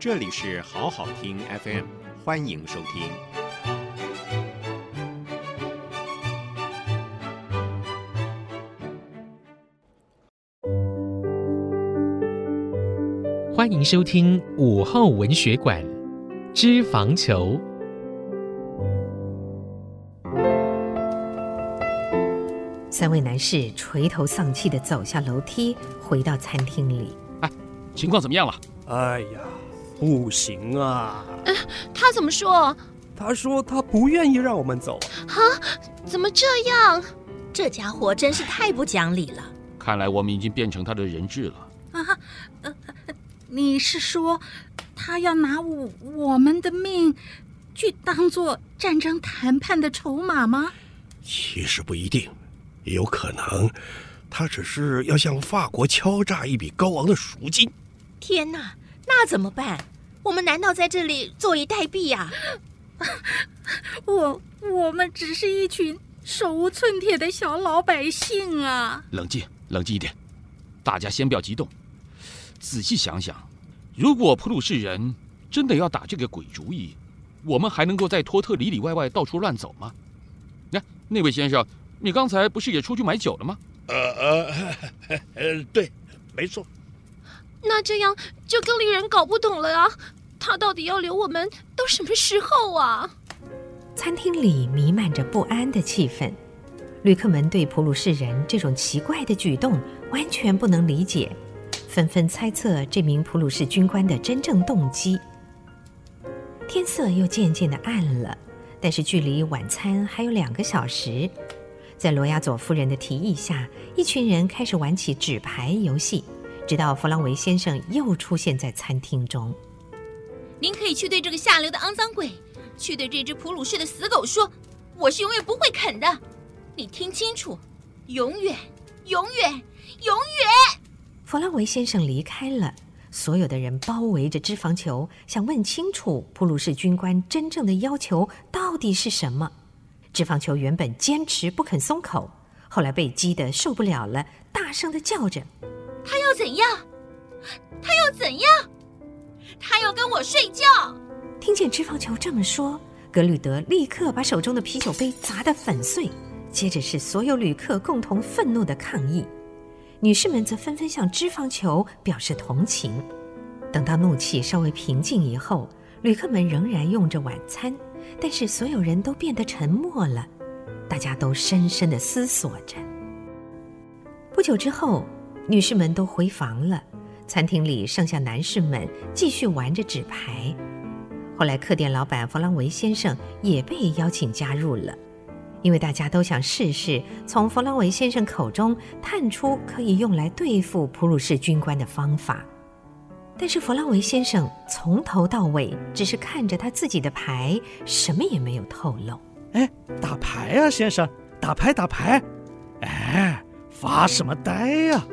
这里是好好听 FM，欢迎收听。欢迎收听午后文学馆，《脂肪球》。三位男士垂头丧气的走下楼梯，回到餐厅里。哎，情况怎么样了？哎呀，不行啊！呃，他怎么说？他说他不愿意让我们走。哈？怎么这样？这家伙真是太不讲理了。看来我们已经变成他的人质了。啊，呃。你是说，他要拿我我们的命去当做战争谈判的筹码吗？其实不一定，也有可能，他只是要向法国敲诈一笔高昂的赎金。天哪，那怎么办？我们难道在这里坐以待毙呀？我我们只是一群手无寸铁的小老百姓啊！冷静，冷静一点，大家先不要激动。仔细想想，如果普鲁士人真的要打这个鬼主意，我们还能够在托特里里外外到处乱走吗？那那位先生，你刚才不是也出去买酒了吗？呃呃呃，对，没错。那这样就更令人搞不懂了啊！他到底要留我们到什么时候啊？餐厅里弥漫着不安的气氛，旅客们对普鲁士人这种奇怪的举动完全不能理解。纷纷猜测这名普鲁士军官的真正动机。天色又渐渐的暗了，但是距离晚餐还有两个小时。在罗亚佐夫人的提议下，一群人开始玩起纸牌游戏，直到弗朗维先生又出现在餐厅中。您可以去对这个下流的肮脏鬼，去对这只普鲁士的死狗说：“我是永远不会啃的。”你听清楚，永远，永远，永远。弗朗维先生离开了，所有的人包围着脂肪球，想问清楚普鲁士军官真正的要求到底是什么。脂肪球原本坚持不肯松口，后来被激得受不了了，大声的叫着：“他要怎样？他要怎样？他要跟我睡觉！”听见脂肪球这么说，格吕德立刻把手中的啤酒杯砸得粉碎，接着是所有旅客共同愤怒的抗议。女士们则纷纷向脂肪球表示同情。等到怒气稍微平静以后，旅客们仍然用着晚餐，但是所有人都变得沉默了，大家都深深地思索着。不久之后，女士们都回房了，餐厅里剩下男士们继续玩着纸牌。后来，客店老板弗朗维先生也被邀请加入了。因为大家都想试试从弗朗维先生口中探出可以用来对付普鲁士军官的方法，但是弗朗维先生从头到尾只是看着他自己的牌，什么也没有透露。哎，打牌啊，先生，打牌打牌！哎，发什么呆呀？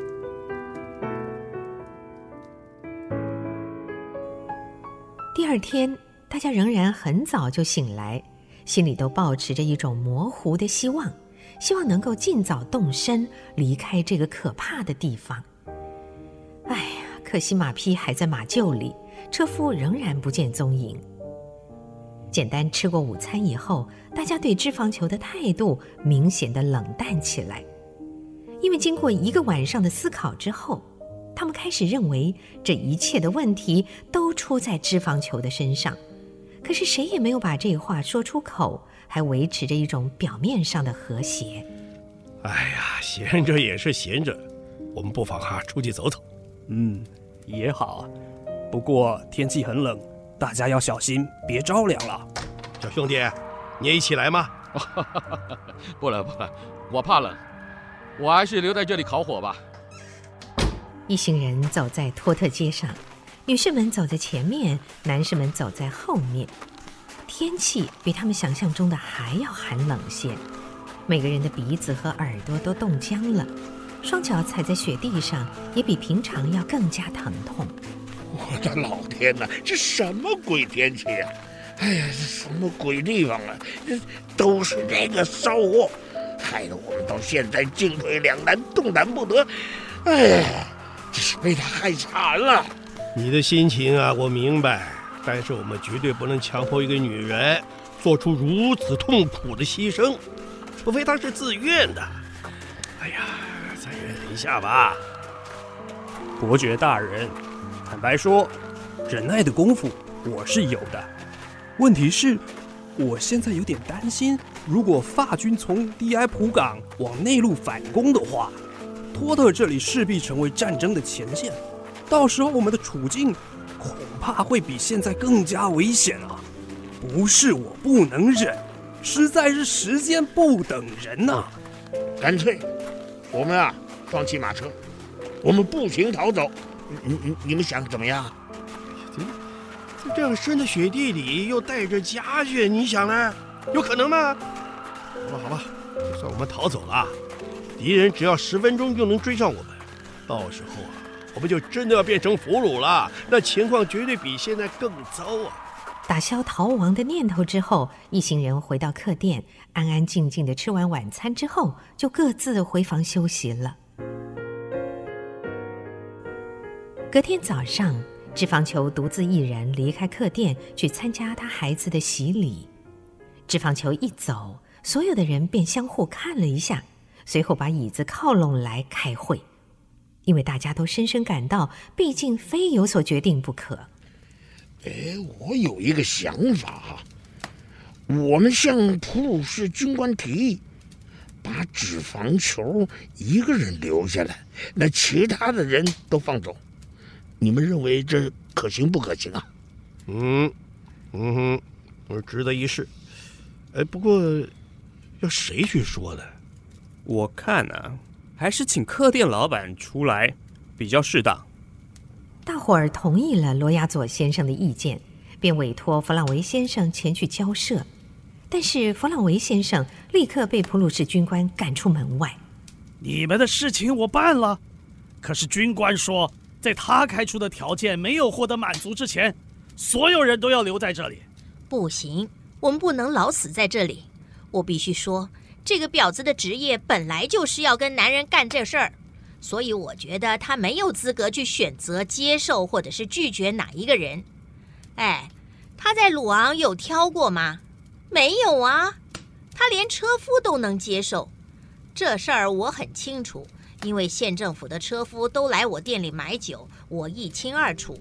第二天，大家仍然很早就醒来。心里都抱持着一种模糊的希望，希望能够尽早动身离开这个可怕的地方。哎呀，可惜马匹还在马厩里，车夫仍然不见踪影。简单吃过午餐以后，大家对脂肪球的态度明显的冷淡起来，因为经过一个晚上的思考之后，他们开始认为这一切的问题都出在脂肪球的身上。可是谁也没有把这话说出口，还维持着一种表面上的和谐。哎呀，闲着也是闲着，我们不妨哈出去走走。嗯，也好。不过天气很冷，大家要小心，别着凉了。小兄弟，你也一起来吗？不了不了，我怕冷，我还是留在这里烤火吧。一行人走在托特街上。女士们走在前面，男士们走在后面。天气比他们想象中的还要寒冷些，每个人的鼻子和耳朵都冻僵了，双脚踩在雪地上也比平常要更加疼痛。我的老天哪，这什么鬼天气啊！哎呀，这什么鬼地方啊！这都是这个骚货，害得我们到现在进退两难，动弹不得。哎呀，只是被他害惨了。你的心情啊，我明白，但是我们绝对不能强迫一个女人做出如此痛苦的牺牲，除非她是自愿的。哎呀，再忍一下吧。伯爵大人，坦白说，忍耐的功夫我是有的。问题是，我现在有点担心，如果法军从迪埃普港往内陆反攻的话，托特这里势必成为战争的前线。到时候我们的处境恐怕会比现在更加危险啊！不是我不能忍，实在是时间不等人呐。干脆，我们啊，放弃马车，我们步行逃走。你你你们想怎么样？在这样深的雪地里，又带着家眷，你想呢？有可能吗？好吧，好吧，就算我们逃走了，敌人只要十分钟就能追上我们，到时候啊。我们就真的要变成俘虏了，那情况绝对比现在更糟啊！打消逃亡的念头之后，一行人回到客店，安安静静的吃完晚餐之后，就各自回房休息了。隔天早上，脂肪球独自一人离开客店，去参加他孩子的洗礼。脂肪球一走，所有的人便相互看了一下，随后把椅子靠拢来开会。因为大家都深深感到，毕竟非有所决定不可。哎，我有一个想法，我们向普鲁士军官提议，把脂肪球一个人留下来，那其他的人都放走。你们认为这可行不可行啊？嗯，嗯哼，我值得一试。哎，不过要谁去说呢？我看呢、啊。还是请客店老板出来比较适当。大伙儿同意了罗亚佐先生的意见，便委托弗朗维先生前去交涉。但是弗朗维先生立刻被普鲁士军官赶出门外。你们的事情我办了，可是军官说，在他开出的条件没有获得满足之前，所有人都要留在这里。不行，我们不能老死在这里。我必须说。这个婊子的职业本来就是要跟男人干这事儿，所以我觉得他没有资格去选择接受或者是拒绝哪一个人。哎，他在鲁昂有挑过吗？没有啊，他连车夫都能接受。这事儿我很清楚，因为县政府的车夫都来我店里买酒，我一清二楚。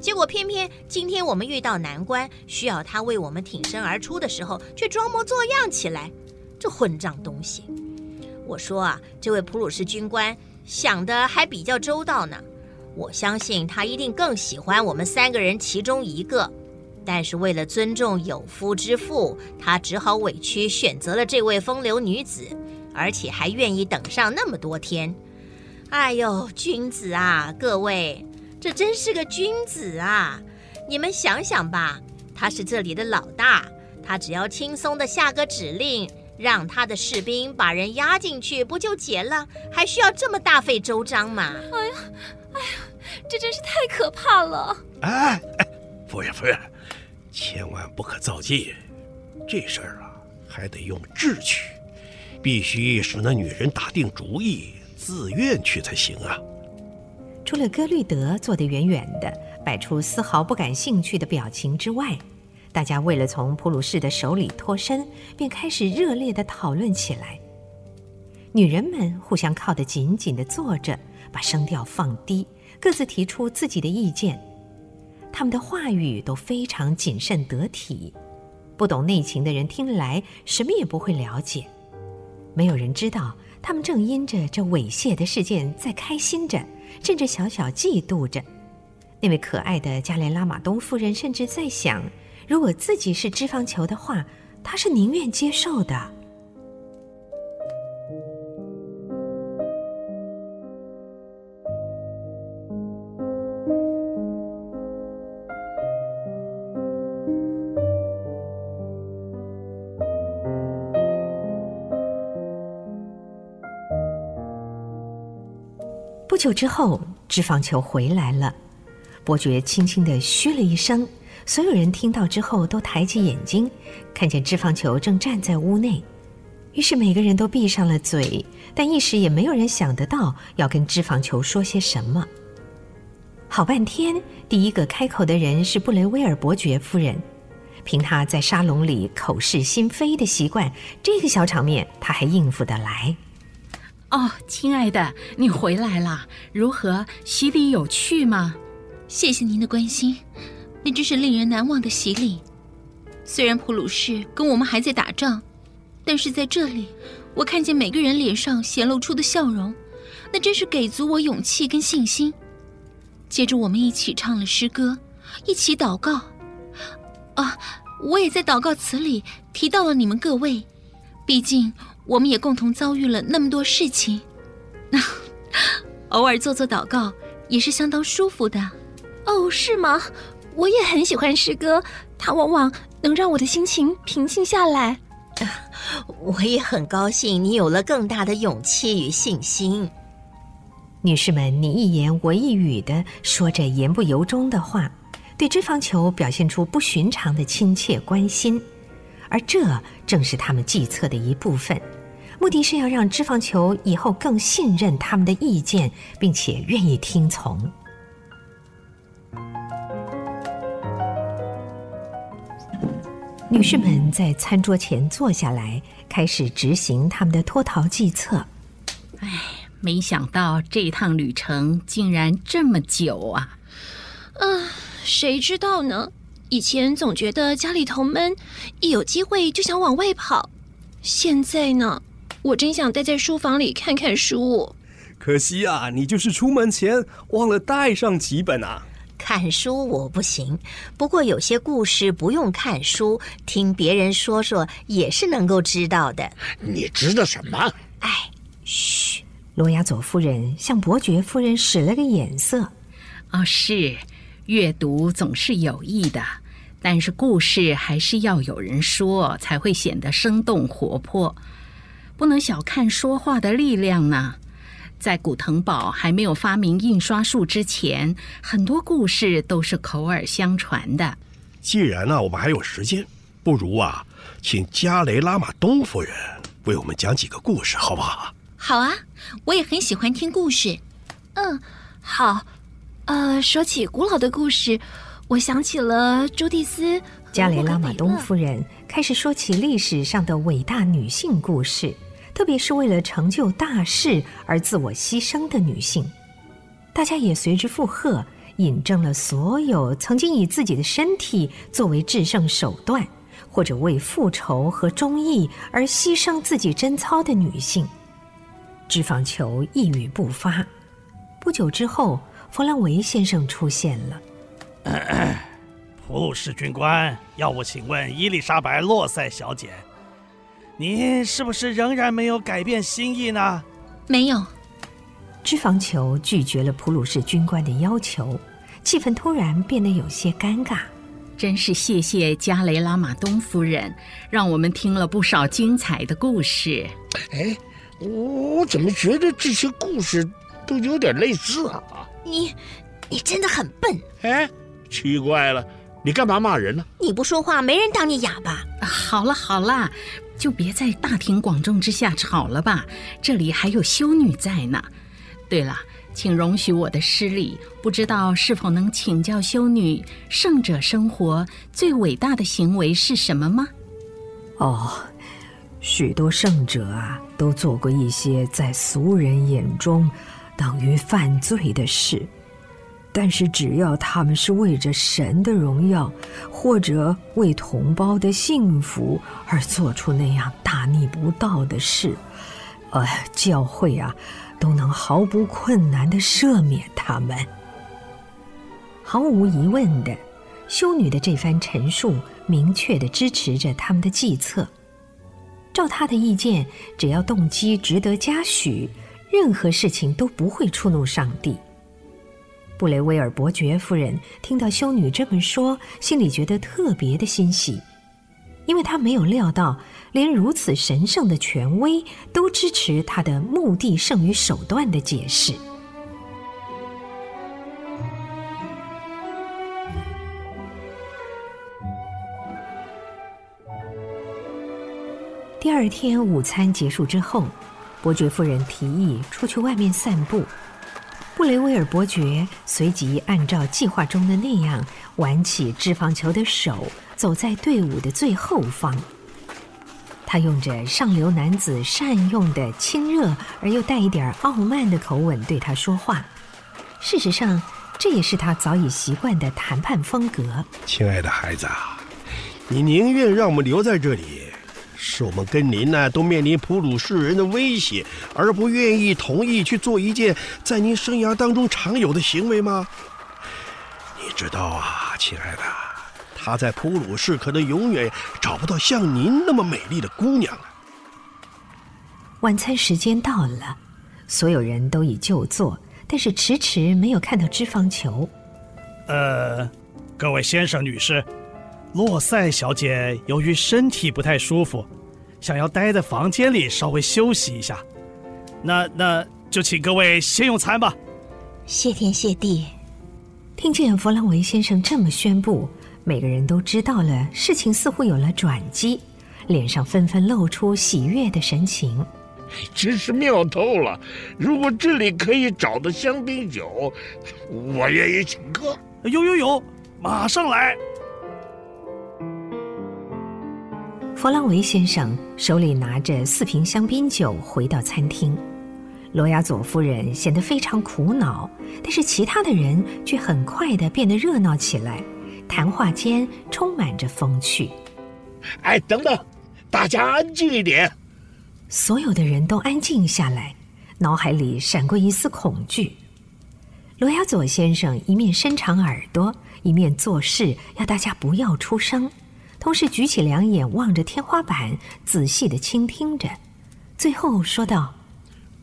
结果偏偏今天我们遇到难关，需要他为我们挺身而出的时候，却装模作样起来。这混账东西！我说啊，这位普鲁士军官想的还比较周到呢。我相信他一定更喜欢我们三个人其中一个，但是为了尊重有夫之妇，他只好委屈选择了这位风流女子，而且还愿意等上那么多天。哎呦，君子啊，各位，这真是个君子啊！你们想想吧，他是这里的老大，他只要轻松的下个指令。让他的士兵把人押进去，不就结了？还需要这么大费周章吗？哎呀，哎呀，这真是太可怕了！哎哎，夫人夫人，千万不可造进。这事儿啊，还得用智取，必须使那女人打定主意，自愿去才行啊。除了歌律德坐得远远的，摆出丝毫不感兴趣的表情之外。大家为了从普鲁士的手里脱身，便开始热烈地讨论起来。女人们互相靠得紧紧地坐着，把声调放低，各自提出自己的意见。他们的话语都非常谨慎得体，不懂内情的人听来什么也不会了解。没有人知道，他们正因着这猥亵的事件在开心着，甚至小小嫉妒着。那位可爱的加连拉玛东夫人甚至在想。如果自己是脂肪球的话，他是宁愿接受的。不久之后，脂肪球回来了，伯爵轻轻地嘘了一声。所有人听到之后都抬起眼睛，看见脂肪球正站在屋内，于是每个人都闭上了嘴，但一时也没有人想得到要跟脂肪球说些什么。好半天，第一个开口的人是布雷威尔伯爵夫人。凭她在沙龙里口是心非的习惯，这个小场面她还应付得来。哦，亲爱的，你回来了，如何？洗礼有趣吗？谢谢您的关心，那真是令人难忘的洗礼。虽然普鲁士跟我们还在打仗，但是在这里，我看见每个人脸上显露出的笑容，那真是给足我勇气跟信心。接着，我们一起唱了诗歌，一起祷告。啊，我也在祷告词里提到了你们各位，毕竟我们也共同遭遇了那么多事情。那偶尔做做祷告也是相当舒服的。哦，是吗？我也很喜欢诗歌，它往往能让我的心情平静下来。我也很高兴你有了更大的勇气与信心。女士们，你一言我一语的说着言不由衷的话，对脂肪球表现出不寻常的亲切关心，而这正是他们计策的一部分，目的是要让脂肪球以后更信任他们的意见，并且愿意听从。女士们在餐桌前坐下来，开始执行他们的脱逃计策。唉。没想到这一趟旅程竟然这么久啊！啊，谁知道呢？以前总觉得家里头闷，一有机会就想往外跑。现在呢，我真想待在书房里看看书。可惜啊，你就是出门前忘了带上几本啊。看书我不行，不过有些故事不用看书，听别人说说也是能够知道的。你知道什么？哎，嘘。罗亚佐夫人向伯爵夫人使了个眼色。哦，是，阅读总是有益的，但是故事还是要有人说，才会显得生动活泼。不能小看说话的力量呢。在古腾堡还没有发明印刷术之前，很多故事都是口耳相传的。既然呢，我们还有时间，不如啊，请加雷拉玛东夫人为我们讲几个故事，好不好？好啊，我也很喜欢听故事。嗯，好。呃，说起古老的故事，我想起了朱蒂斯。加雷拉玛东夫人开始说起历史上的伟大女性故事，特别是为了成就大事而自我牺牲的女性。大家也随之附和，引证了所有曾经以自己的身体作为制胜手段，或者为复仇和忠义而牺牲自己贞操的女性。脂肪球一语不发。不久之后，弗兰维先生出现了。咳咳，普鲁士军官，要我请问伊丽莎白·洛塞小姐，您是不是仍然没有改变心意呢？没有。脂肪球拒绝了普鲁士军官的要求，气氛突然变得有些尴尬。真是谢谢加雷拉马东夫人，让我们听了不少精彩的故事。哎。我怎么觉得这些故事都有点类似啊？你，你真的很笨。哎，奇怪了，你干嘛骂人呢？你不说话，没人当你哑巴。好了好了，就别在大庭广众之下吵了吧，这里还有修女在呢。对了，请容许我的失礼，不知道是否能请教修女，圣者生活最伟大的行为是什么吗？哦。许多圣者啊，都做过一些在俗人眼中等于犯罪的事，但是只要他们是为着神的荣耀，或者为同胞的幸福而做出那样大逆不道的事，呃，教会啊，都能毫不困难地赦免他们。毫无疑问的，修女的这番陈述明确地支持着他们的计策。照他的意见，只要动机值得嘉许，任何事情都不会触怒上帝。布雷威尔伯爵夫人听到修女这么说，心里觉得特别的欣喜，因为她没有料到，连如此神圣的权威都支持她的目的胜于手段的解释。第二天午餐结束之后，伯爵夫人提议出去外面散步。布雷威尔伯爵随即按照计划中的那样，挽起脂肪球的手，走在队伍的最后方。他用着上流男子善用的亲热而又带一点傲慢的口吻对他说话。事实上，这也是他早已习惯的谈判风格。亲爱的孩子啊，你宁愿让我们留在这里，是我们跟您呢都面临普鲁士人的威胁，而不愿意同意去做一件在您生涯当中常有的行为吗？你知道啊，亲爱的，他在普鲁士可能永远找不到像您那么美丽的姑娘了。晚餐时间到了，所有人都已就座。但是迟迟没有看到脂肪球。呃，各位先生、女士，洛塞小姐由于身体不太舒服，想要待在房间里稍微休息一下。那那就请各位先用餐吧。谢天谢地。听见弗兰维先生这么宣布，每个人都知道了事情似乎有了转机，脸上纷纷露出喜悦的神情。真是妙透了！如果这里可以找到香槟酒，我愿意请客。有有有，马上来！弗朗维先生手里拿着四瓶香槟酒回到餐厅，罗亚佐夫人显得非常苦恼，但是其他的人却很快的变得热闹起来，谈话间充满着风趣。哎，等等，大家安静一点。所有的人都安静下来，脑海里闪过一丝恐惧。罗亚佐先生一面伸长耳朵，一面做事要大家不要出声，同时举起两眼望着天花板，仔细的倾听着。最后说道：“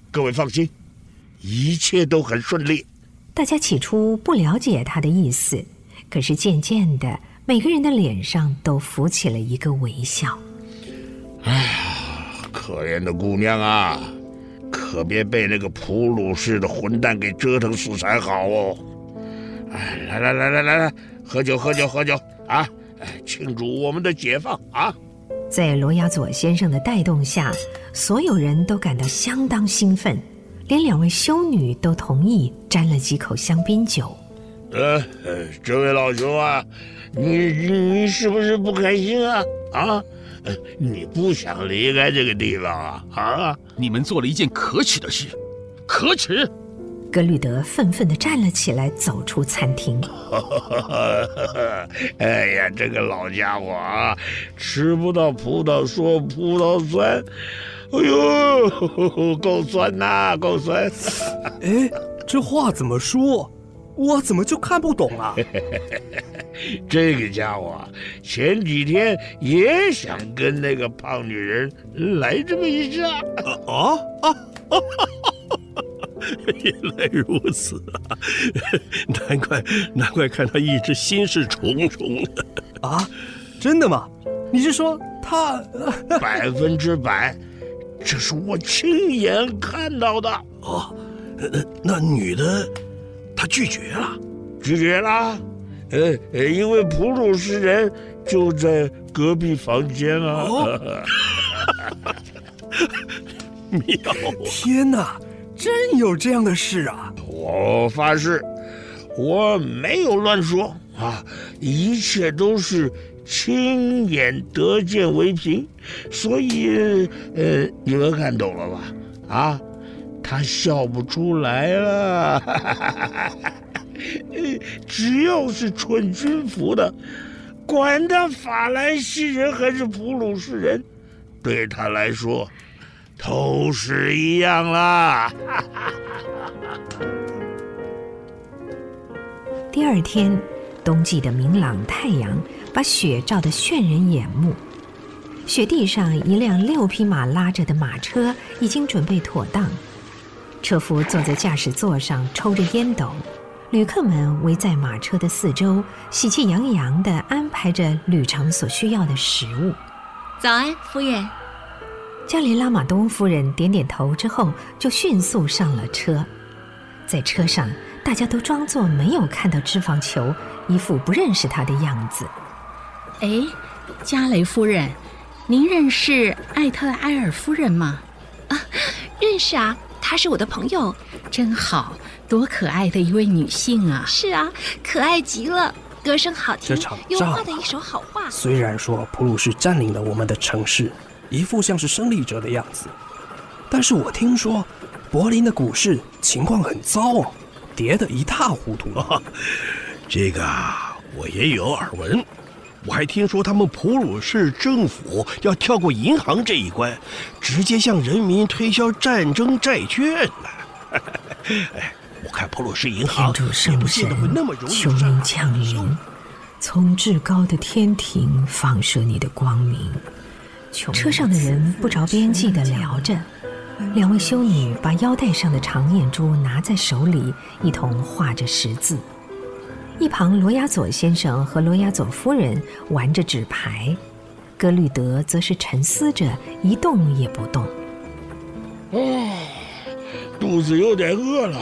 各位放心，一切都很顺利。”大家起初不了解他的意思，可是渐渐的，每个人的脸上都浮起了一个微笑。哎呀！可怜的姑娘啊，可别被那个普鲁士的混蛋给折腾死才好哦！哎，来来来来来来，喝酒喝酒喝酒啊！庆祝我们的解放啊！在罗亚佐先生的带动下，所有人都感到相当兴奋，连两位修女都同意沾了几口香槟酒。呃，这位老兄啊，你你你是不是不开心啊？啊？你不想离开这个地方啊？啊！你们做了一件可耻的事，可耻！格吕德愤愤地站了起来，走出餐厅。哎呀，这个老家伙啊，吃不到葡萄说葡萄酸。哎呦，够酸呐、啊，够酸！哎，这话怎么说？我怎么就看不懂啊？这个家伙前几天也想跟那个胖女人来这么一下。啊啊啊！原来如此啊！难怪难怪看他一直心事重重的。啊，真的吗？你是说他？百分之百，这是我亲眼看到的。哦，那那女的，她拒绝了，拒绝了。呃，因为普鲁士人就在隔壁房间啊！哦、妙！天哪，真有这样的事啊！我发誓，我没有乱说啊，一切都是亲眼得见为凭，所以呃，你们看懂了吧？啊，他笑不出来了。只要是穿军服的，管他法兰西人还是普鲁士人，对他来说都是一样啦。第二天，冬季的明朗太阳把雪照得炫人眼目。雪地上，一辆六匹马拉着的马车已经准备妥当，车夫坐在驾驶座上抽着烟斗。旅客们围在马车的四周，喜气洋洋地安排着旅程所需要的食物。早安，夫人。加里拉玛东夫人点点头之后，就迅速上了车。在车上，大家都装作没有看到脂肪球，一副不认识他的样子。哎，加雷夫人，您认识艾特埃尔夫人吗？啊，认识啊。她是我的朋友。真好，多可爱的一位女性啊！是啊，可爱极了，歌声好听，这场又仗画的一手好画。虽然说普鲁士占领了我们的城市，一副像是胜利者的样子，但是我听说柏林的股市情况很糟哦，跌得一塌糊涂。这个啊，我也有耳闻。我还听说他们普鲁士政府要跳过银行这一关，直接向人民推销战争债券呢。哎，我看普鲁士银行也不见得会那么容易求上您降临，从至高的天庭放射你的光明。车上的人不着边际地聊着，两位修女把腰带上的长念珠拿在手里，一同画着十字。一旁，罗亚佐先生和罗亚佐夫人玩着纸牌，格律德则是沉思着，一动也不动。哦，肚子有点饿了。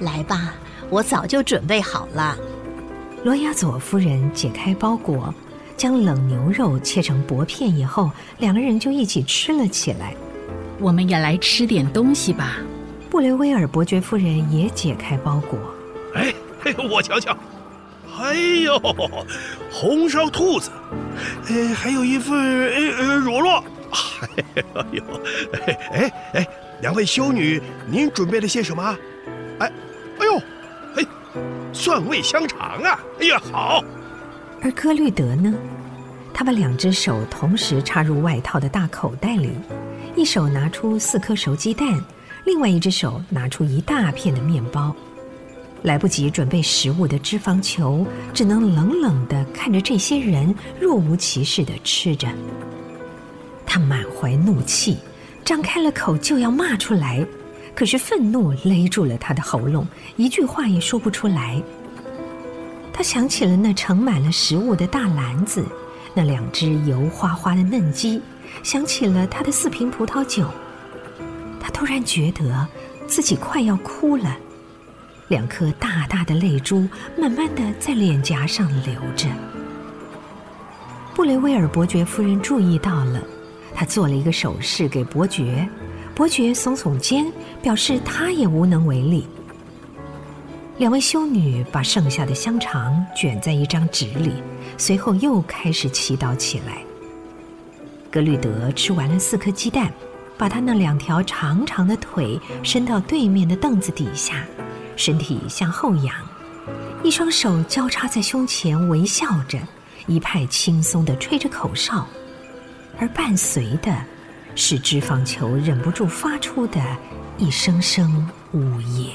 来吧，我早就准备好了。罗亚佐夫人解开包裹，将冷牛肉切成薄片以后，两个人就一起吃了起来。我们也来吃点东西吧。布雷威尔伯爵夫人也解开包裹，哎，嘿，我瞧瞧，哎呦，红烧兔子，哎，还有一份哎呃乳酪，哎呦，哎哎哎，两位修女，您准备了些什么？哎，哎呦，哎，蒜味香肠啊！哎呀，好。而歌律德呢，他把两只手同时插入外套的大口袋里，一手拿出四颗熟鸡蛋，另外一只手拿出一大片的面包。来不及准备食物的脂肪球，只能冷冷地看着这些人若无其事地吃着。他满怀怒气，张开了口就要骂出来，可是愤怒勒住了他的喉咙，一句话也说不出来。他想起了那盛满了食物的大篮子，那两只油花花的嫩鸡，想起了他的四瓶葡萄酒。他突然觉得自己快要哭了。两颗大大的泪珠慢慢地在脸颊上流着。布雷威尔伯爵夫人注意到了，她做了一个手势给伯爵，伯爵耸耸肩，表示他也无能为力。两位修女把剩下的香肠卷在一张纸里，随后又开始祈祷起来。格律德吃完了四颗鸡蛋，把他那两条长长的腿伸到对面的凳子底下。身体向后仰，一双手交叉在胸前，微笑着，一派轻松地吹着口哨，而伴随的是脂肪球忍不住发出的一声声呜咽。